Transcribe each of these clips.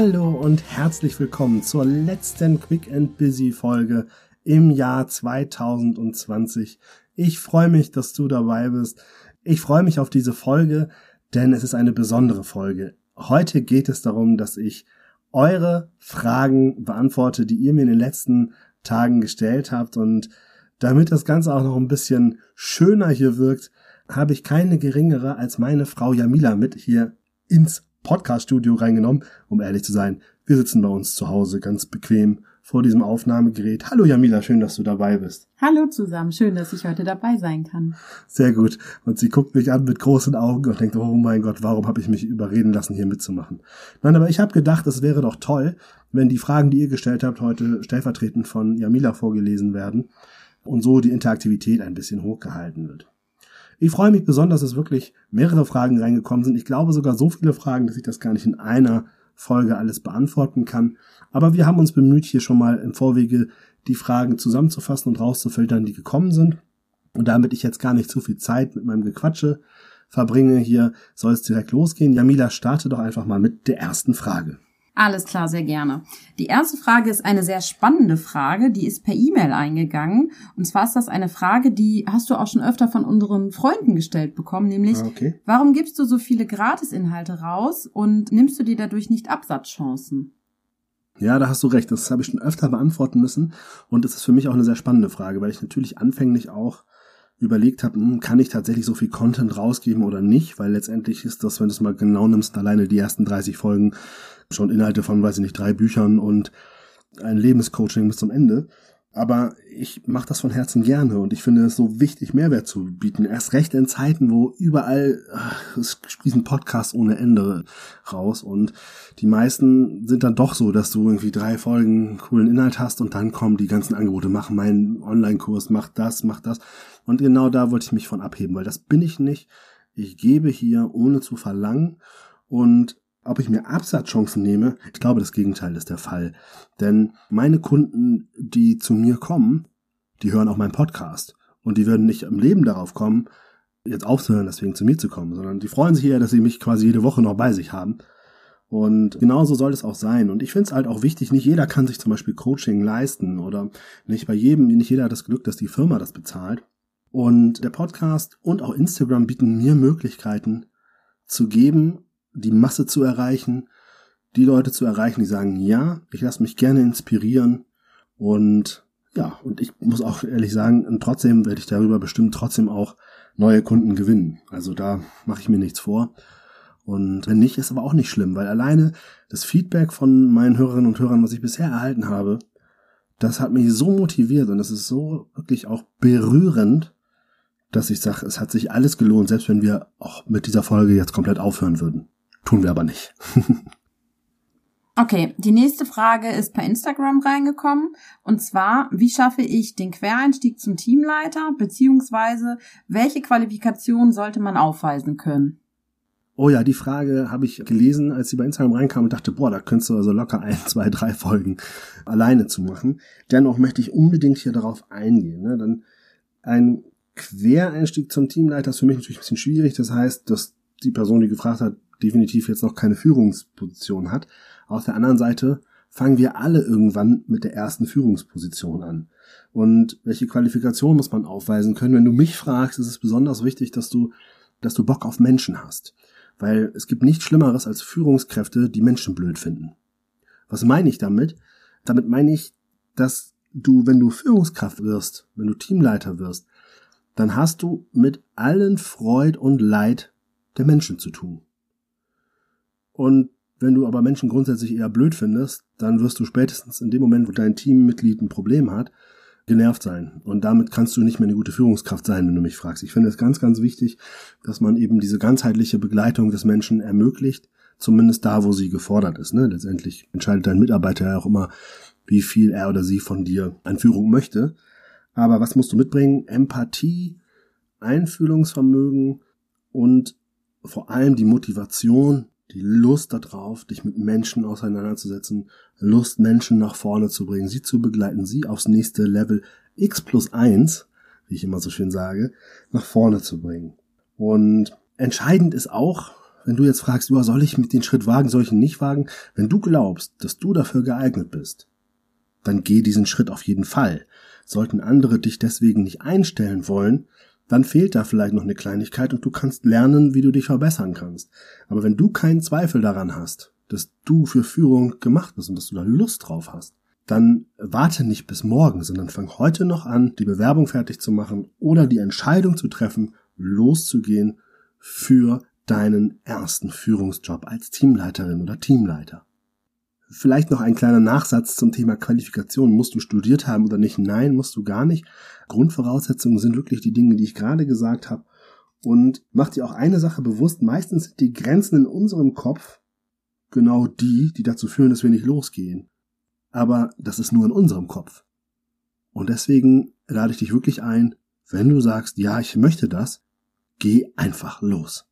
Hallo und herzlich willkommen zur letzten Quick and Busy Folge im Jahr 2020. Ich freue mich, dass du dabei bist. Ich freue mich auf diese Folge, denn es ist eine besondere Folge. Heute geht es darum, dass ich eure Fragen beantworte, die ihr mir in den letzten Tagen gestellt habt. Und damit das Ganze auch noch ein bisschen schöner hier wirkt, habe ich keine geringere als meine Frau Jamila mit hier ins Podcast-Studio reingenommen, um ehrlich zu sein. Wir sitzen bei uns zu Hause ganz bequem vor diesem Aufnahmegerät. Hallo Jamila, schön, dass du dabei bist. Hallo zusammen, schön, dass ich heute dabei sein kann. Sehr gut. Und sie guckt mich an mit großen Augen und denkt, oh mein Gott, warum habe ich mich überreden lassen, hier mitzumachen? Nein, aber ich habe gedacht, es wäre doch toll, wenn die Fragen, die ihr gestellt habt, heute stellvertretend von Jamila vorgelesen werden und so die Interaktivität ein bisschen hochgehalten wird. Ich freue mich besonders, dass wirklich mehrere Fragen reingekommen sind. Ich glaube sogar so viele Fragen, dass ich das gar nicht in einer Folge alles beantworten kann. Aber wir haben uns bemüht, hier schon mal im Vorwege die Fragen zusammenzufassen und rauszufiltern, die gekommen sind. Und damit ich jetzt gar nicht zu viel Zeit mit meinem Gequatsche verbringe, hier soll es direkt losgehen. Jamila, starte doch einfach mal mit der ersten Frage. Alles klar, sehr gerne. Die erste Frage ist eine sehr spannende Frage, die ist per E-Mail eingegangen. Und zwar ist das eine Frage, die hast du auch schon öfter von unseren Freunden gestellt bekommen, nämlich, ah, okay. warum gibst du so viele Gratisinhalte raus und nimmst du dir dadurch nicht Absatzchancen? Ja, da hast du recht. Das habe ich schon öfter beantworten müssen. Und es ist für mich auch eine sehr spannende Frage, weil ich natürlich anfänglich auch überlegt habe, hm, kann ich tatsächlich so viel Content rausgeben oder nicht, weil letztendlich ist das, wenn du es mal genau nimmst, alleine die ersten 30 Folgen schon Inhalte von, weiß ich nicht, drei Büchern und ein Lebenscoaching bis zum Ende. Aber ich mache das von Herzen gerne und ich finde es so wichtig, Mehrwert zu bieten. Erst recht in Zeiten, wo überall ach, es sprießen Podcasts ohne Ende raus und die meisten sind dann doch so, dass du irgendwie drei Folgen coolen Inhalt hast und dann kommen die ganzen Angebote, mach meinen Online-Kurs, mach das, mach das. Und genau da wollte ich mich von abheben, weil das bin ich nicht. Ich gebe hier ohne zu verlangen und ob ich mir Absatzchancen nehme, ich glaube, das Gegenteil ist der Fall. Denn meine Kunden, die zu mir kommen, die hören auch meinen Podcast. Und die würden nicht im Leben darauf kommen, jetzt aufzuhören, deswegen zu mir zu kommen, sondern die freuen sich eher, dass sie mich quasi jede Woche noch bei sich haben. Und genauso soll es auch sein. Und ich finde es halt auch wichtig, nicht jeder kann sich zum Beispiel Coaching leisten oder nicht bei jedem, nicht jeder hat das Glück, dass die Firma das bezahlt. Und der Podcast und auch Instagram bieten mir Möglichkeiten zu geben, die Masse zu erreichen, die Leute zu erreichen, die sagen, ja, ich lasse mich gerne inspirieren und ja, und ich muss auch ehrlich sagen, und trotzdem werde ich darüber bestimmt trotzdem auch neue Kunden gewinnen. Also da mache ich mir nichts vor. Und wenn nicht, ist aber auch nicht schlimm, weil alleine das Feedback von meinen Hörerinnen und Hörern, was ich bisher erhalten habe, das hat mich so motiviert und das ist so wirklich auch berührend, dass ich sage, es hat sich alles gelohnt, selbst wenn wir auch mit dieser Folge jetzt komplett aufhören würden. Tun wir aber nicht. okay, die nächste Frage ist per Instagram reingekommen. Und zwar, wie schaffe ich den Quereinstieg zum Teamleiter, beziehungsweise welche Qualifikation sollte man aufweisen können? Oh ja, die Frage habe ich gelesen, als sie bei Instagram reinkam und dachte, boah, da könntest du also locker ein, zwei, drei Folgen alleine zu machen. Dennoch möchte ich unbedingt hier darauf eingehen. Ne? Dann ein Quereinstieg zum Teamleiter ist für mich natürlich ein bisschen schwierig. Das heißt, dass die Person, die gefragt hat, definitiv jetzt noch keine Führungsposition hat. Auf der anderen Seite fangen wir alle irgendwann mit der ersten Führungsposition an. Und welche Qualifikation muss man aufweisen können? Wenn du mich fragst, ist es besonders wichtig, dass du, dass du Bock auf Menschen hast. Weil es gibt nichts Schlimmeres als Führungskräfte, die Menschen blöd finden. Was meine ich damit? Damit meine ich, dass du, wenn du Führungskraft wirst, wenn du Teamleiter wirst, dann hast du mit allen Freud und Leid der Menschen zu tun. Und wenn du aber Menschen grundsätzlich eher blöd findest, dann wirst du spätestens in dem Moment, wo dein Teammitglied ein Problem hat, genervt sein. Und damit kannst du nicht mehr eine gute Führungskraft sein, wenn du mich fragst. Ich finde es ganz, ganz wichtig, dass man eben diese ganzheitliche Begleitung des Menschen ermöglicht, zumindest da, wo sie gefordert ist. Ne? Letztendlich entscheidet dein Mitarbeiter ja auch immer, wie viel er oder sie von dir an Führung möchte. Aber was musst du mitbringen? Empathie, Einfühlungsvermögen und vor allem die Motivation, die Lust darauf, dich mit Menschen auseinanderzusetzen, Lust, Menschen nach vorne zu bringen, sie zu begleiten, sie aufs nächste Level X plus eins, wie ich immer so schön sage, nach vorne zu bringen. Und entscheidend ist auch, wenn du jetzt fragst, soll ich mit den Schritt wagen, soll ich ihn nicht wagen? Wenn du glaubst, dass du dafür geeignet bist, dann geh diesen Schritt auf jeden Fall. Sollten andere dich deswegen nicht einstellen wollen, dann fehlt da vielleicht noch eine Kleinigkeit und du kannst lernen, wie du dich verbessern kannst. Aber wenn du keinen Zweifel daran hast, dass du für Führung gemacht bist und dass du da Lust drauf hast, dann warte nicht bis morgen, sondern fang heute noch an, die Bewerbung fertig zu machen oder die Entscheidung zu treffen, loszugehen für deinen ersten Führungsjob als Teamleiterin oder Teamleiter. Vielleicht noch ein kleiner Nachsatz zum Thema Qualifikation. Musst du studiert haben oder nicht? Nein, musst du gar nicht. Grundvoraussetzungen sind wirklich die Dinge, die ich gerade gesagt habe. Und mach dir auch eine Sache bewusst. Meistens sind die Grenzen in unserem Kopf genau die, die dazu führen, dass wir nicht losgehen. Aber das ist nur in unserem Kopf. Und deswegen lade ich dich wirklich ein, wenn du sagst, ja, ich möchte das, geh einfach los.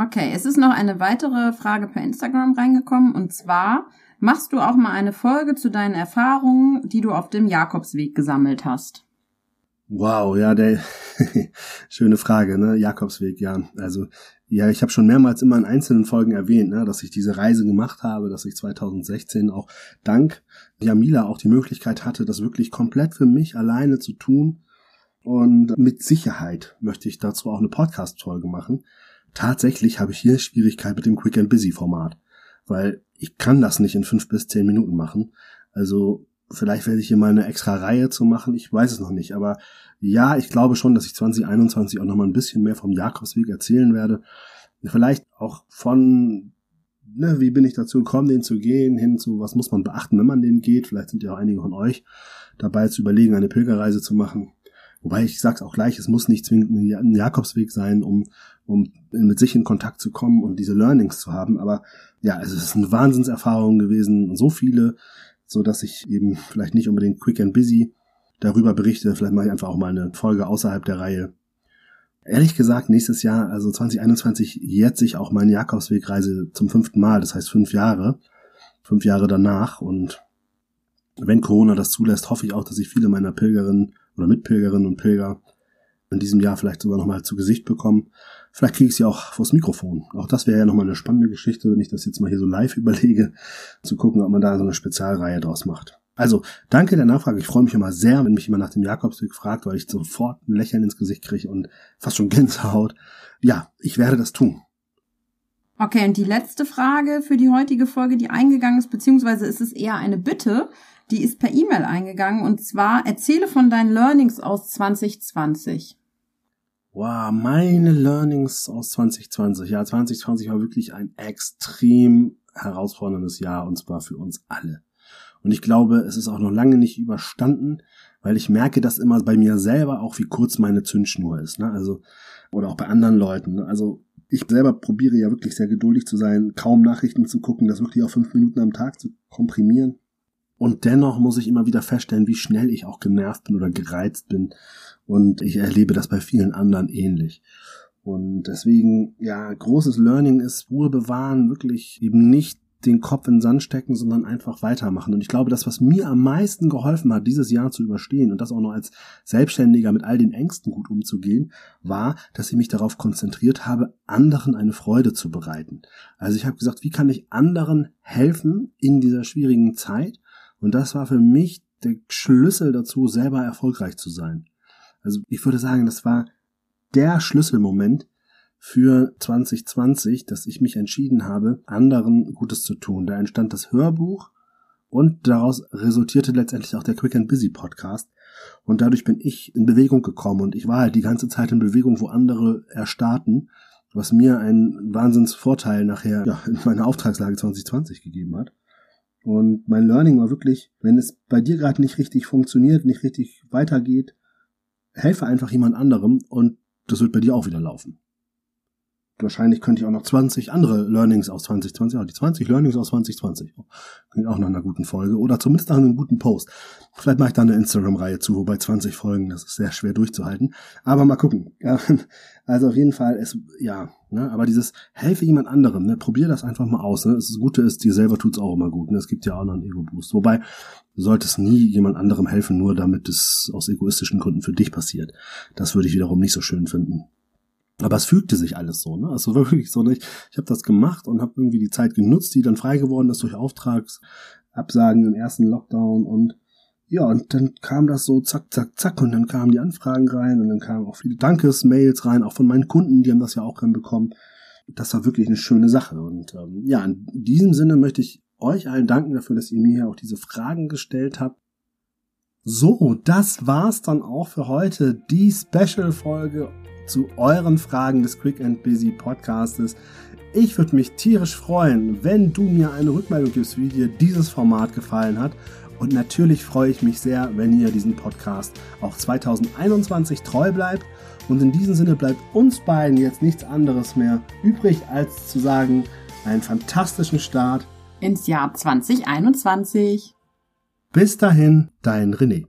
Okay, es ist noch eine weitere Frage per Instagram reingekommen und zwar, machst du auch mal eine Folge zu deinen Erfahrungen, die du auf dem Jakobsweg gesammelt hast? Wow, ja, der schöne Frage, ne? Jakobsweg, ja. Also ja, ich habe schon mehrmals immer in einzelnen Folgen erwähnt, ne, dass ich diese Reise gemacht habe, dass ich 2016 auch dank Jamila auch die Möglichkeit hatte, das wirklich komplett für mich alleine zu tun. Und mit Sicherheit möchte ich dazu auch eine Podcast-Folge machen, Tatsächlich habe ich hier Schwierigkeit mit dem Quick and Busy Format, weil ich kann das nicht in fünf bis zehn Minuten machen. Also vielleicht werde ich hier mal eine extra Reihe zu machen, ich weiß es noch nicht, aber ja, ich glaube schon, dass ich 2021 auch noch mal ein bisschen mehr vom Jakobsweg erzählen werde. Vielleicht auch von, ne, wie bin ich dazu gekommen, den zu gehen, hin zu, was muss man beachten, wenn man den geht. Vielleicht sind ja auch einige von euch dabei zu überlegen, eine Pilgerreise zu machen. Wobei ich sag's auch gleich, es muss nicht zwingend ein Jakobsweg sein, um, um mit sich in Kontakt zu kommen und diese Learnings zu haben. Aber ja, es ist eine Wahnsinnserfahrung gewesen, so viele, so dass ich eben vielleicht nicht unbedingt quick and busy darüber berichte. Vielleicht mache ich einfach auch mal eine Folge außerhalb der Reihe. Ehrlich gesagt, nächstes Jahr, also 2021, jährt sich auch meine Jakobswegreise zum fünften Mal. Das heißt fünf Jahre. Fünf Jahre danach. Und wenn Corona das zulässt, hoffe ich auch, dass ich viele meiner Pilgerinnen oder Mitpilgerinnen und Pilger in diesem Jahr vielleicht sogar nochmal zu Gesicht bekommen. Vielleicht kriege ich sie auch vors Mikrofon. Auch das wäre ja nochmal eine spannende Geschichte, wenn ich das jetzt mal hier so live überlege, zu gucken, ob man da so eine Spezialreihe draus macht. Also, danke der Nachfrage. Ich freue mich immer sehr, wenn mich jemand nach dem Jakobsweg fragt, weil ich sofort ein Lächeln ins Gesicht kriege und fast schon Gänsehaut. Ja, ich werde das tun. Okay, und die letzte Frage für die heutige Folge, die eingegangen ist, beziehungsweise ist es eher eine Bitte, die ist per E-Mail eingegangen und zwar erzähle von deinen Learnings aus 2020. Wow, meine Learnings aus 2020. Ja, 2020 war wirklich ein extrem herausforderndes Jahr und zwar für uns alle. Und ich glaube, es ist auch noch lange nicht überstanden, weil ich merke das immer bei mir selber auch, wie kurz meine Zündschnur ist. Ne? Also, oder auch bei anderen Leuten. Ne? Also ich selber probiere ja wirklich sehr geduldig zu sein, kaum Nachrichten zu gucken, das wirklich auf fünf Minuten am Tag zu komprimieren. Und dennoch muss ich immer wieder feststellen, wie schnell ich auch genervt bin oder gereizt bin. Und ich erlebe das bei vielen anderen ähnlich. Und deswegen, ja, großes Learning ist Ruhe bewahren, wirklich eben nicht den Kopf in den Sand stecken, sondern einfach weitermachen. Und ich glaube, das, was mir am meisten geholfen hat, dieses Jahr zu überstehen und das auch noch als Selbstständiger mit all den Ängsten gut umzugehen, war, dass ich mich darauf konzentriert habe, anderen eine Freude zu bereiten. Also ich habe gesagt, wie kann ich anderen helfen in dieser schwierigen Zeit? Und das war für mich der Schlüssel dazu, selber erfolgreich zu sein. Also ich würde sagen, das war der Schlüsselmoment für 2020, dass ich mich entschieden habe, anderen Gutes zu tun. Da entstand das Hörbuch und daraus resultierte letztendlich auch der Quick and Busy Podcast. Und dadurch bin ich in Bewegung gekommen und ich war halt die ganze Zeit in Bewegung, wo andere erstarrten, was mir einen Wahnsinnsvorteil nachher ja, in meiner Auftragslage 2020 gegeben hat. Und mein Learning war wirklich, wenn es bei dir gerade nicht richtig funktioniert, nicht richtig weitergeht, helfe einfach jemand anderem und das wird bei dir auch wieder laufen. Wahrscheinlich könnte ich auch noch 20 andere Learnings aus 2020, auch die 20 Learnings aus 2020. Klingt auch nach einer guten Folge oder zumindest nach einem guten Post. Vielleicht mache ich da eine Instagram-Reihe zu, wobei 20 Folgen, das ist sehr schwer durchzuhalten. Aber mal gucken. Also auf jeden Fall, es, ja, ne, aber dieses helfe jemand anderem, ne, probier das einfach mal aus. Ne. Das Gute ist, dir selber tut's auch immer gut. Ne. Es gibt ja auch noch einen Ego-Boost. Wobei, du solltest nie jemand anderem helfen, nur damit es aus egoistischen Gründen für dich passiert. Das würde ich wiederum nicht so schön finden. Aber es fügte sich alles so, ne? Also wirklich so, ne? ich, ich habe das gemacht und habe irgendwie die Zeit genutzt, die dann frei geworden ist durch Auftragsabsagen im ersten Lockdown und ja, und dann kam das so zack, zack, zack und dann kamen die Anfragen rein und dann kamen auch viele Dankesmails rein, auch von meinen Kunden, die haben das ja auch dann bekommen. Das war wirklich eine schöne Sache und ähm, ja, in diesem Sinne möchte ich euch allen danken dafür, dass ihr mir hier auch diese Fragen gestellt habt. So, das war's dann auch für heute, die Special-Folge zu euren Fragen des Quick and Busy Podcastes. Ich würde mich tierisch freuen, wenn du mir eine Rückmeldung gibst, wie dir dieses Format gefallen hat. Und natürlich freue ich mich sehr, wenn ihr diesen Podcast auch 2021 treu bleibt. Und in diesem Sinne bleibt uns beiden jetzt nichts anderes mehr übrig, als zu sagen, einen fantastischen Start ins Jahr 2021. Bis dahin, dein René.